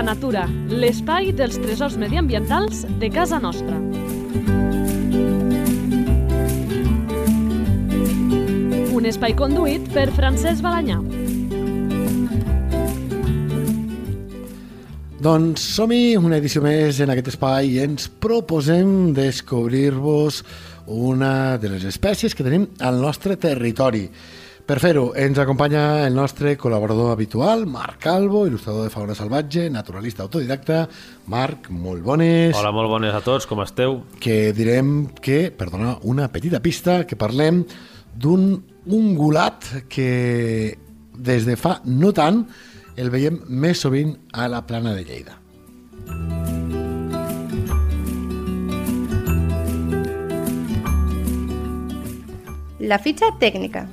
la natura, l'espai dels tresors mediambientals de casa nostra. Un espai conduït per Francesc Balanyà. Doncs som-hi, una edició més en aquest espai i ens proposem descobrir-vos una de les espècies que tenim al nostre territori. Per fer-ho, ens acompanya el nostre col·laborador habitual, Marc Calvo, il·lustrador de fauna salvatge, naturalista autodidacta. Marc, molt bones. Hola, molt bones a tots, com esteu? Que direm que, perdona, una petita pista, que parlem d'un ungulat que des de fa no tant el veiem més sovint a la plana de Lleida. La fitxa tècnica.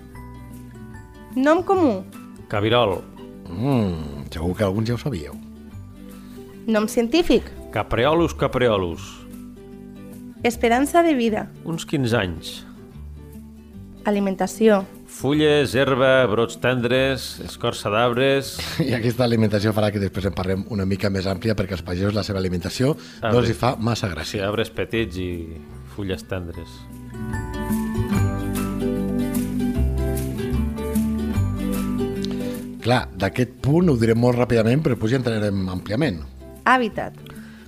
Nom comú. Cabirol, Mm, segur que alguns ja ho sabíeu. Nom científic. Capreolus capreolus, Esperança de vida. uns 15 anys. Alimentació. Fulles, herba, brots tendres, escorça d'arbres... I aquesta alimentació farà que després en parlem una mica més àmplia perquè els pagesos la seva alimentació Ah, no els hi fa massa Sí, gràcia. arbres petits i fulles tendres. Clar, d'aquest punt ho direm molt ràpidament, però després hi entrarem àmpliament. Hàbitat.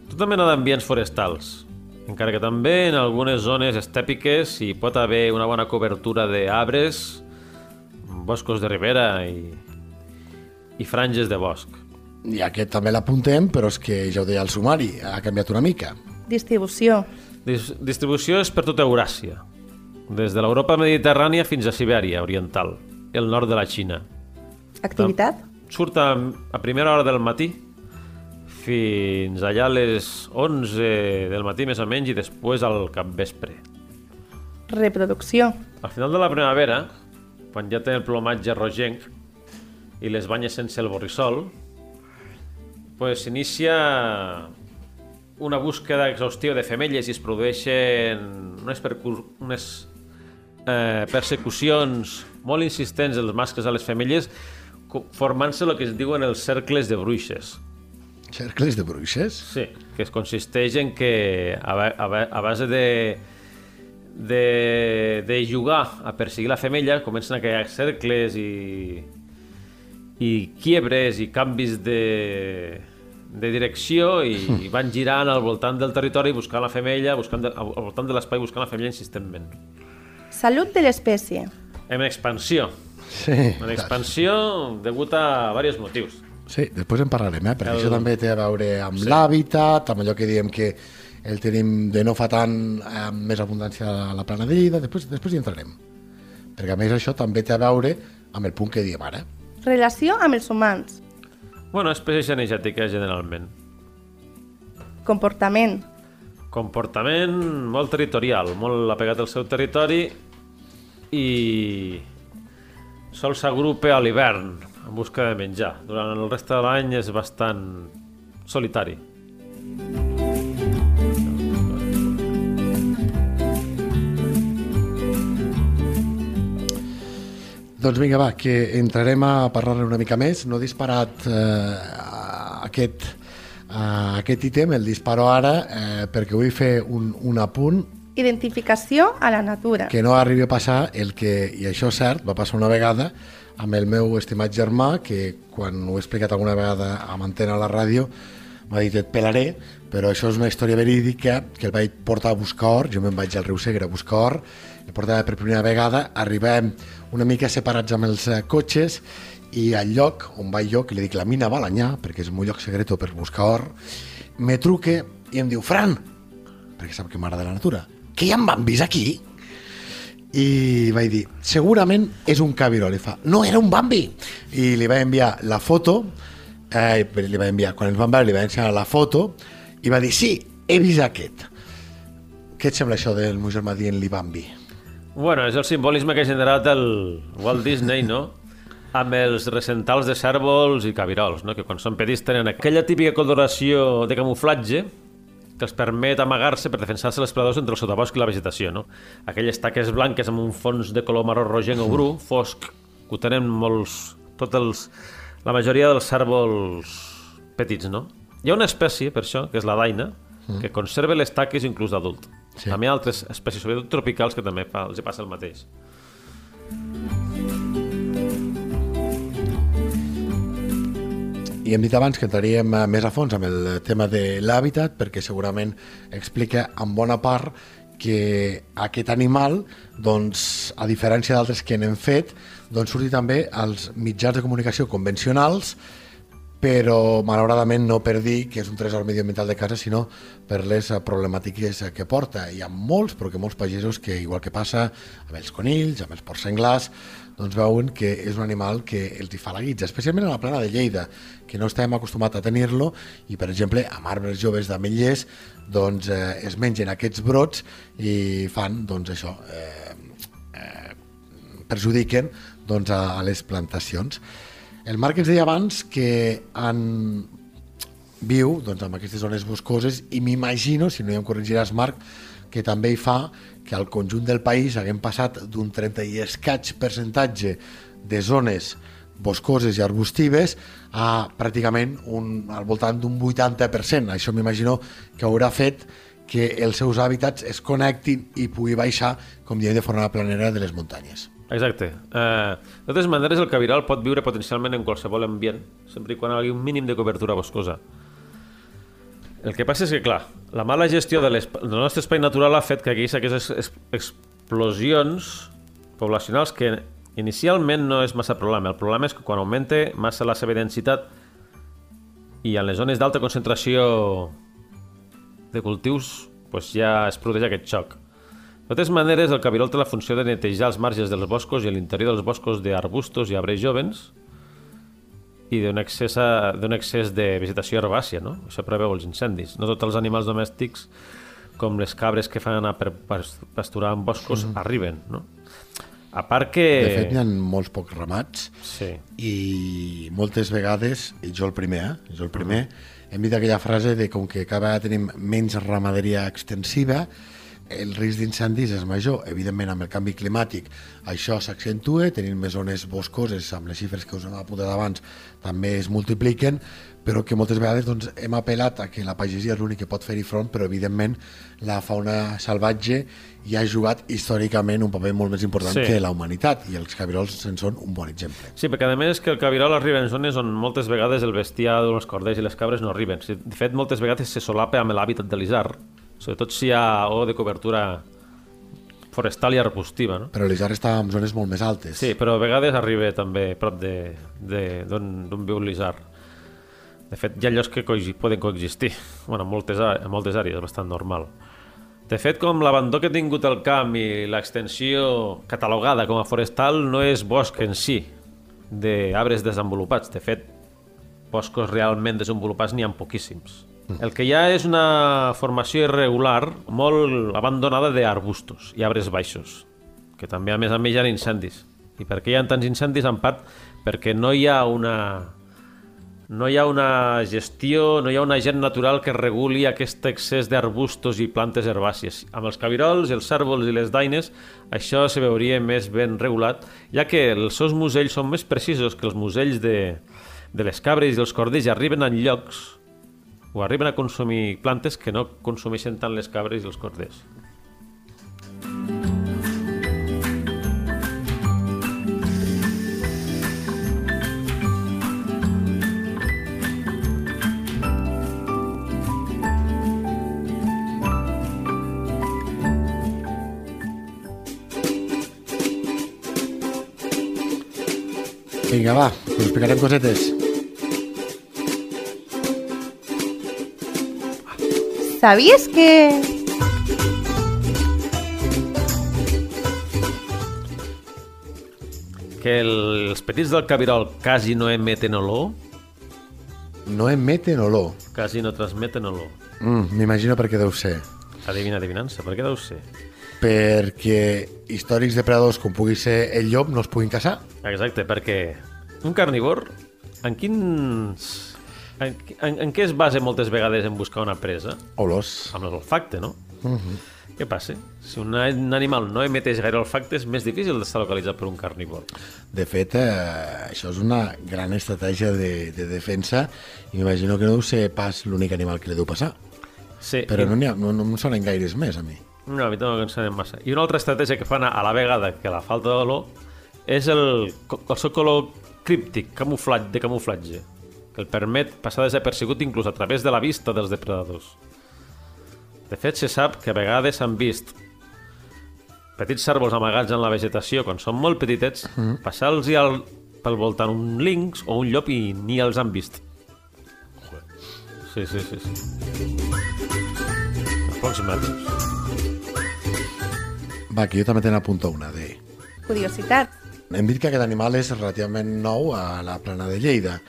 Tota mena d'ambients forestals, encara que també en algunes zones estèpiques hi pot haver una bona cobertura d'arbres, boscos de ribera i, i franges de bosc. I aquest també l'apuntem, però és que ja ho deia el sumari, ha canviat una mica. Distribució. Dis distribució és per tota Euràsia, des de l'Europa mediterrània fins a Sibèria oriental, el nord de la Xina. Activitat. Surt a, a primera hora del matí fins allà a les 11 del matí més o menys i després al capvespre. Reproducció. Al final de la primavera, quan ja té el plomatge rogenc i les banyes sense el borrissol, pues s'inicia una búsqueda exhaustiva de femelles i es produeixen unes, unes eh, persecucions molt insistents dels mascles a les femelles formant-se el que es diuen els cercles de bruixes. Cercles de bruixes? Sí, que es consisteix en que a, a, a base de, de, de jugar a perseguir la femella comencen a crear cercles i, i quiebres i canvis de, de direcció i, i van girant al voltant del territori buscant la femella, buscant de, al voltant de l'espai buscant la femella insistentment. Salut de l'espècie. En expansió. Sí. En expansió degut a diversos motius. Sí, després en parlarem, eh? perquè El- això també té a veure amb l'hàbitat, amb allò que diem que el tenim de no fa tant amb més abundància a la plana de Lleida, després, després hi entrarem. Perquè a més això també té a veure amb el punt que diem ara. Relació amb els humans. Bueno, espècie energètica generalment. Comportament. Comportament molt territorial, molt apegat al seu territori i sol s'agrupa a l'hivern en busca de menjar. Durant el reste de l'any és bastant solitari. Doncs vinga, va, que entrarem a parlar una mica més. No he disparat eh, aquest, eh, aquest ítem, el disparo ara, eh, perquè vull fer un, un apunt Identificació a la natura. que no arribi a passar el que, i això és cert, va passar una vegada amb el meu estimat germà, que quan ho he explicat alguna vegada a antena a la ràdio, m'ha dit et pelaré, però això és una història verídica que el vaig portar a buscar or, jo me'n vaig al riu Segre a buscar or, el portava per primera vegada, arribem una mica separats amb els eh, cotxes i al lloc on vaig jo, que li dic la mina Balanyà, perquè és un lloc secreto per buscar or, me truque i em diu, Fran, perquè sap que m'agrada la natura, que hi ha bambis aquí? i vaig dir, segurament és un cabirol. I fa, no, era un bambi. I li vaig enviar la foto, eh, li vaig enviar, quan ens vam veure, li vaig ensenyar la foto, i va dir, sí, he vist aquest. Què et sembla això del meu germà dient-li bambi? Bueno, és el simbolisme que ha generat el Walt Disney, no? amb els recentals de cèrvols i cabirols, no? que quan són petits tenen aquella típica coloració de camuflatge que els permet amagar-se per defensar-se dels predadors entre el sotabosc i la vegetació. No? Aquelles taques blanques amb un fons de color marró rogenc o bru, fosc, que ho tenen molts, tots els, la majoria dels cèrvols petits, no? Hi ha una espècie, per això, que és la daina, que conserva les taques inclús d'adult. Sí. També hi ha altres espècies, sobretot tropicals, que també fa, els passa el mateix. I hem dit abans que entraríem eh, més a fons amb el tema de l'hàbitat perquè segurament explica en bona part que aquest animal, doncs, a diferència d'altres que n'hem fet, doncs surti també als mitjans de comunicació convencionals però malauradament no per dir que és un tresor medioambiental de casa, sinó per les eh, problemàtiques eh, que porta. Hi ha molts, però que molts pagesos que, igual que passa amb els conills, amb els porcs senglars, doncs veuen que és un animal que els hi fa la guitza, especialment a la plana de Lleida, que no estem acostumats a tenir-lo, i per exemple, amb arbres joves d'ametllers, doncs eh, es mengen aquests brots i fan, doncs això, eh, eh, perjudiquen doncs, a, a les plantacions. El Marc ens deia abans que en viu doncs, amb aquestes zones boscoses i m'imagino, si no ja em corregiràs Marc, que també hi fa que al conjunt del país haguem passat d'un 30 i escaig percentatge de zones boscoses i arbustives a pràcticament un, al voltant d'un 80%. Això m'imagino que haurà fet que els seus hàbitats es connectin i pugui baixar, com diem, de forma planera de les muntanyes. Exacte. Eh, de totes maneres, el cabiral pot viure potencialment en qualsevol ambient, sempre i quan hi hagi un mínim de cobertura boscosa. El que passa és que, clar, la mala gestió de del nostre espai natural ha fet que hi hagi aquestes es- explosions poblacionals que inicialment no és massa problema. El problema és que quan augmenta massa la seva densitat i en les zones d'alta concentració de cultius pues ja es produeix aquest xoc. De totes maneres, el cabirol té la funció de netejar els marges dels boscos i l'interior dels boscos d'arbustos i arbres jovens i d'un excés, a- excés de vegetació herbàcia, no? Això preveu els incendis. No tots els animals domèstics, com les cabres que fan anar per pas- pasturar en boscos, arriben, no? A part que... De fet, hi ha molts pocs ramats Sí. i moltes vegades, i jo el primer, eh? jo el primer, hem dit aquella frase de com que cada vegada tenim menys ramaderia extensiva, el risc d'incendis és major. Evidentment, amb el canvi climàtic això s'accentua, tenim més zones boscoses, amb les xifres que us hem apuntat abans, també es multipliquen, però que moltes vegades doncs, hem apel·lat a que la pagesia és l'únic que pot fer-hi front, però evidentment la fauna salvatge hi ha jugat històricament un paper molt més important Sí. que la humanitat, i els cabirols se'n són un bon exemple. Sí, perquè a més és que el cabirol arriba en zones on moltes vegades el bestiar, els corders i les cabres no arriben. De fet, moltes vegades se solapa amb l'hàbitat de l'isard, sobretot si hi ha o de cobertura forestal i arbustiva, no? Però l'Isar està en zones molt més altes. Sí, però a vegades arriba també prop de- de- d'on viu l'isard. De fet, hi ha llocs que coexi poden coexistir. Bueno, en moltes, a- en moltes àrees bastant normal. De fet, com l'abandó que ha tingut el camp i l'extensió catalogada com a forestal no és bosc en si, d'arbres desenvolupats. De fet, boscos realment desenvolupats n'hi ha poquíssims. El que hi ha és una formació irregular molt abandonada d'arbustos i arbres baixos, que també a més a més hi ha incendis. I per què hi ha tants incendis? En part perquè no hi ha una no hi ha una gestió, no hi ha una gent natural que reguli aquest excés d'arbustos i plantes herbàcies. Amb els cabirols, els cèrvols i les daines, això se veuria més ben regulat, ja que els seus musells són més precisos que els musells de, de les cabres i els corders i arriben en llocs o arriben a consumir plantes que no consumeixen tant les cabres i els corders. Vinga, va, us explicarem cosetes. ¿Sabías que... Que el- els petits del cabirol quasi no emeten olor, No emeten olor. quasi no transmeten olor. Mm, M'imagino per què deu ser. Adivina, adivinança, per què deu ser? Perquè històrics depredadors com pugui ser el llop no es puguin caçar. Exacte, perquè un carnívor, en quins... En, en, en què es basa moltes vegades en buscar una presa? Olors. Amb l'olfacte, no? Què passa? Si un, animal no emeteix gaire olfacte, és més difícil d'estar localitzat per un carnívor. De fet, eh, això és una gran estratègia de, de defensa i m'imagino que no deu ser pas l'únic animal que li deu passar. Sí, Però i- no, ha, no, no em sonen gaires més, a mi. No, a mi tampoc em sembla massa. I una altra estratègia que fan a, a la vegada que la falta d'olor és el, el seu color críptic, camuflat, de camuflatge, que el permet passar desapercebut inclús a través de la vista dels depredadors. De fet, se sap que a vegades s'han vist petits cèrvols amagats en la vegetació quan són molt petitets, passar-los al, pel voltant un linx o un llop i ni els han vist. Sí, sí, sí. sí. A pocs metres. Va, que jo també te n'apunto una de... Curiositat. Hem dit que aquest animal és relativament nou a la plana de Lleida.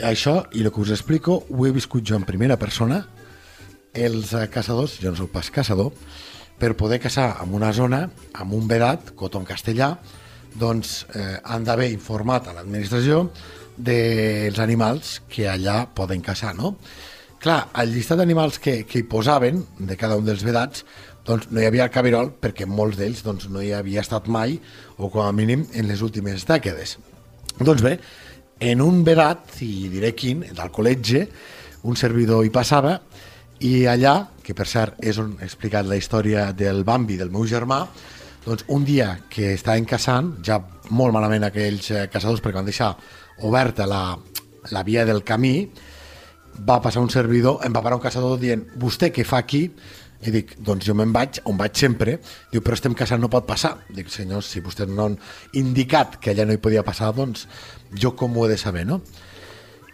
Això, i el que us explico, ho he viscut jo en primera persona. Els eh, caçadors, jo no soc pas caçador, per poder caçar en una zona, amb un vedat, coton castellà, doncs eh, han d'haver informat a l'administració dels animals que allà poden caçar, no? Clar, al llistat d'animals que, que hi posaven, de cada un dels vedats, doncs no hi havia el cabirol perquè molts d'ells doncs, no hi havia estat mai, o com a mínim en les últimes dècades. Doncs bé, en un vedat, i diré quin, del col·legi, un servidor hi passava, i allà, que per cert és on he explicat la història del Bambi, del meu germà, doncs un dia que estaven caçant, ja molt malament aquells eh, caçadors perquè van deixar oberta la, la via del camí, va passar un servidor, em va parar un caçador dient vostè què fa aquí? I dic, doncs jo me'n vaig, on vaig sempre. Diu, però estem caçant, no pot passar. Dic, senyor, si vostès no han indicat que allà no hi podia passar, doncs jo com ho he de saber, no?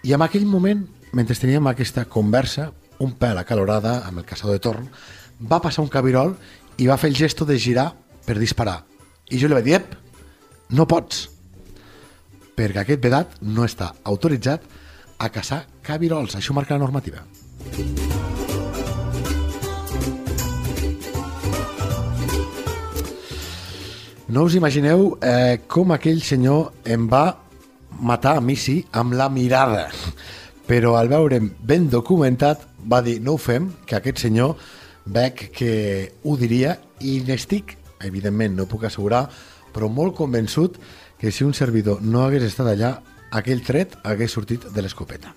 I en aquell moment, mentre teníem aquesta conversa, un pèl acalorada amb el caçador de torn, va passar un cabirol i va fer el gesto de girar per disparar. I jo li vaig dir, ep, no pots, perquè aquest vedat no està autoritzat a caçar cabirols. Això marca la normativa. No us imagineu eh, com aquell senyor em va matar a mi sí amb la mirada. Però al veure'm ben documentat va dir no ho fem, que aquest senyor veig que ho diria i n'estic, evidentment no puc assegurar però molt convençut que si un servidor no hagués estat allà aquell tret hagués sortit de l'escopeta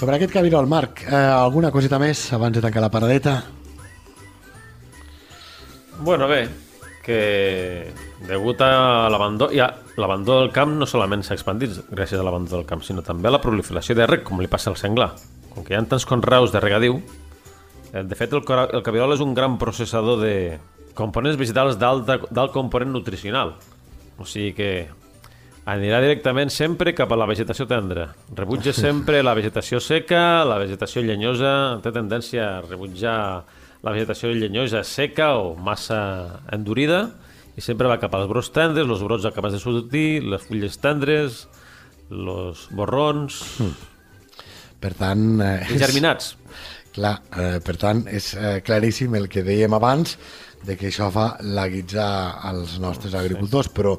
Sobre aquest cabirol, Marc, eh, alguna coseta més abans de tancar la paradeta? Bueno, bé, que degut a l'abandó... Ja, l'abandó del camp no solament s'ha expandit gràcies a l'abandó del camp, sinó també a la proliferació de rec, com li passa al senglar. Com que hi ha tants conreus de regadiu, eh, de fet el, el cabirol és un gran processador de components vegetals d'alt component nutricional. O sigui que anirà directament sempre cap a la vegetació tendra. Rebutja sempre la vegetació seca, la vegetació llenyosa, té tendència a rebutjar la vegetació llenyosa seca o massa endurida i sempre va cap als brots tendres, els brots acabats de sortir, les fulles tendres, els borrons Per tant... Eh, i germinats. Clar, eh, per tant, és eh, claríssim el que dèiem abans de que això fa laguitzar als nostres agricultors, però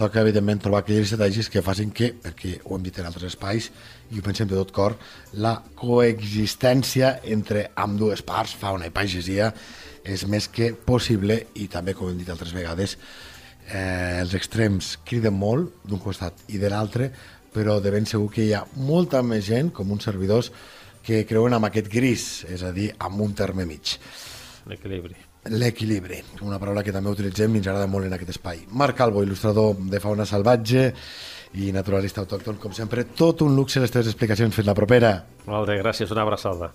toca, evidentment, trobar aquelles estratègies que facin que, perquè ho hem dit en altres espais, i ho pensem de tot cor, la coexistència entre amb dues parts, fauna i pagesia, és més que possible i també, com hem dit altres vegades, eh, els extrems criden molt d'un costat i de l'altre, però de ben segur que hi ha molta més gent, com uns servidors, que creuen amb aquest gris, és a dir, amb un terme mig. L'equilibri. L'equilibri, una paraula que també utilitzem i ens agrada molt en aquest espai. Marc Calvo, il·lustrador de fauna salvatge i naturalista autòcton, com sempre, tot un luxe les teves explicacions. Fins la propera. Molt bé, gràcies, una abraçada.